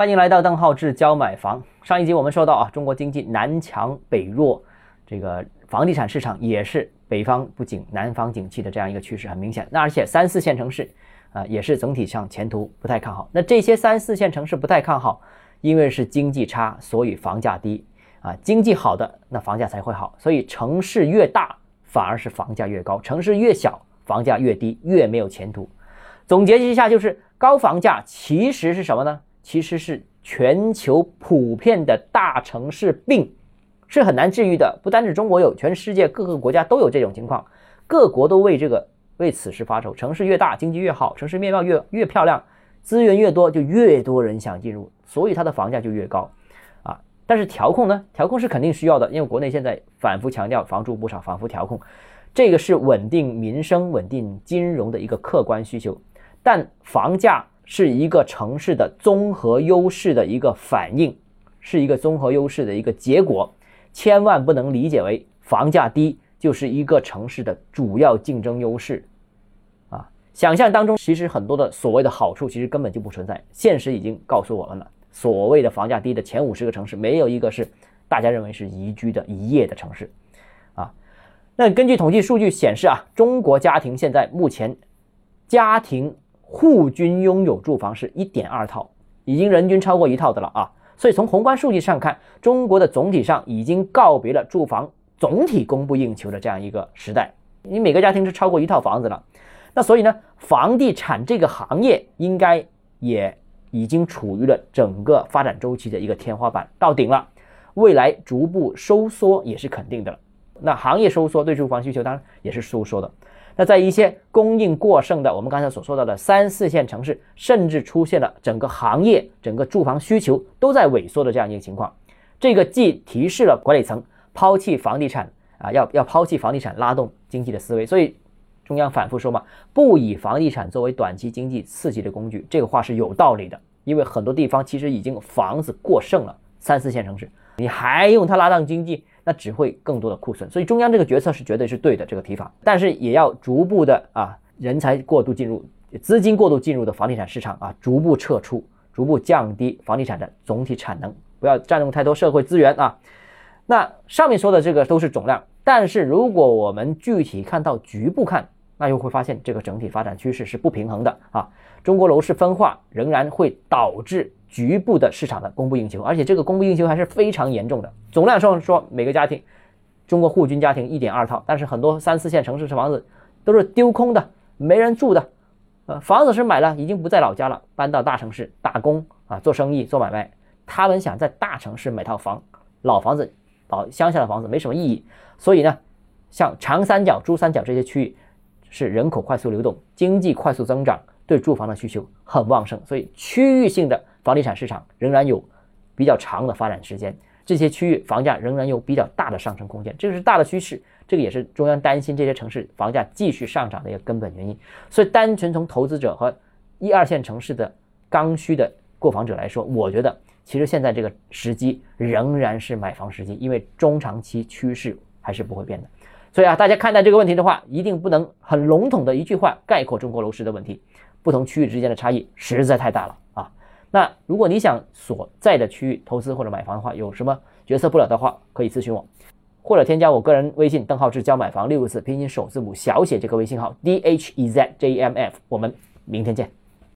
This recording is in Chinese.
欢迎来到邓浩志教买房。上一集我们说到啊，中国经济南强北弱，这个房地产市场也是北方不景，南方景气的这样一个趋势很明显。那而且三四线城市啊，也是整体上前途不太看好。那这些三四线城市不太看好，因为是经济差，所以房价低啊。经济好的那房价才会好，所以城市越大反而是房价越高，城市越小房价越低，越没有前途。总结一下就是，高房价其实是什么呢？其实是全球普遍的大城市病，是很难治愈的。不单是中国有，全世界各个国家都有这种情况，各国都为这个为此事发愁。城市越大，经济越好，城市面貌越越漂亮，资源越多，就越多人想进入，所以它的房价就越高啊。但是调控呢？调控是肯定需要的，因为国内现在反复强调房住不炒，反复调控，这个是稳定民生、稳定金融的一个客观需求。但房价。是一个城市的综合优势的一个反应，是一个综合优势的一个结果，千万不能理解为房价低就是一个城市的主要竞争优势，啊，想象当中其实很多的所谓的好处其实根本就不存在，现实已经告诉我们了，所谓的房价低的前五十个城市没有一个是大家认为是宜居的一夜的城市，啊，那根据统计数据显示啊，中国家庭现在目前家庭。户均拥有住房是一点二套，已经人均超过一套的了啊！所以从宏观数据上看，中国的总体上已经告别了住房总体供不应求的这样一个时代。你每个家庭是超过一套房子了，那所以呢，房地产这个行业应该也已经处于了整个发展周期的一个天花板到顶了，未来逐步收缩也是肯定的了。那行业收缩对住房需求当然也是收缩的。那在一些供应过剩的，我们刚才所说到的三四线城市，甚至出现了整个行业、整个住房需求都在萎缩的这样一个情况。这个既提示了管理层抛弃房地产啊，要要抛弃房地产拉动经济的思维。所以中央反复说嘛，不以房地产作为短期经济刺激的工具，这个话是有道理的。因为很多地方其实已经房子过剩了，三四线城市，你还用它拉动经济？那只会更多的库存，所以中央这个决策是绝对是对的这个提法，但是也要逐步的啊，人才过度进入，资金过度进入的房地产市场啊，逐步撤出，逐步降低房地产的总体产能，不要占用太多社会资源啊。那上面说的这个都是总量，但是如果我们具体看到局部看，那又会发现这个整体发展趋势是不平衡的啊。中国楼市分化仍然会导致。局部的市场的供不应求，而且这个供不应求还是非常严重的。总量上说，每个家庭，中国户均家庭一点二套，但是很多三四线城市的房子都是丢空的，没人住的。呃，房子是买了，已经不在老家了，搬到大城市打工啊，做生意做买卖。他们想在大城市买套房，老房子，老乡下的房子没什么意义。所以呢，像长三角、珠三角这些区域，是人口快速流动，经济快速增长，对住房的需求很旺盛，所以区域性的。房地产市场仍然有比较长的发展时间，这些区域房价仍然有比较大的上升空间，这个是大的趋势，这个也是中央担心这些城市房价继续上涨的一个根本原因。所以，单纯从投资者和一二线城市的刚需的购房者来说，我觉得其实现在这个时机仍然是买房时机，因为中长期趋势还是不会变的。所以啊，大家看待这个问题的话，一定不能很笼统的一句话概括中国楼市的问题，不同区域之间的差异实在太大了。那如果你想所在的区域投资或者买房的话，有什么决策不了的话，可以咨询我，或者添加我个人微信邓浩志教买房六个字拼音首字母小写这个微信号 d h e z j m f，我们明天见。